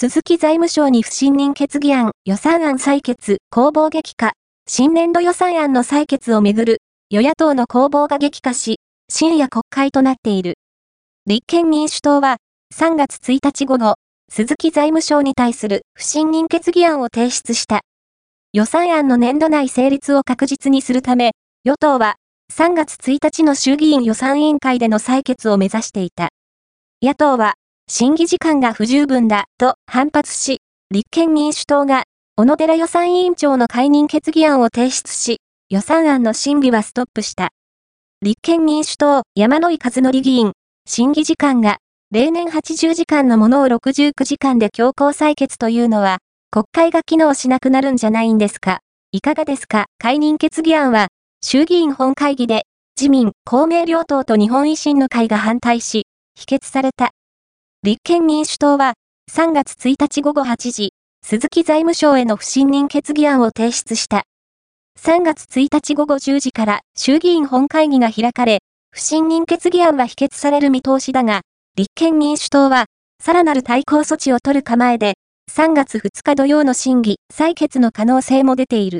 鈴木財務省に不信任決議案、予算案採決、攻防激化。新年度予算案の採決をめぐる、与野党の攻防が激化し、深夜国会となっている。立憲民主党は、3月1日午後、鈴木財務省に対する不信任決議案を提出した。予算案の年度内成立を確実にするため、与党は3月1日の衆議院予算委員会での採決を目指していた。野党は、審議時間が不十分だと反発し、立憲民主党が小野寺予算委員長の解任決議案を提出し、予算案の審議はストップした。立憲民主党山野井和則議員、審議時間が例年80時間のものを69時間で強行採決というのは、国会が機能しなくなるんじゃないんですか。いかがですか解任決議案は、衆議院本会議で、自民、公明両党と日本維新の会が反対し、否決された。立憲民主党は、3月1日午後8時、鈴木財務省への不信任決議案を提出した。3月1日午後10時から衆議院本会議が開かれ、不信任決議案は否決される見通しだが、立憲民主党は、さらなる対抗措置を取る構えで、3月2日土曜の審議、採決の可能性も出ている。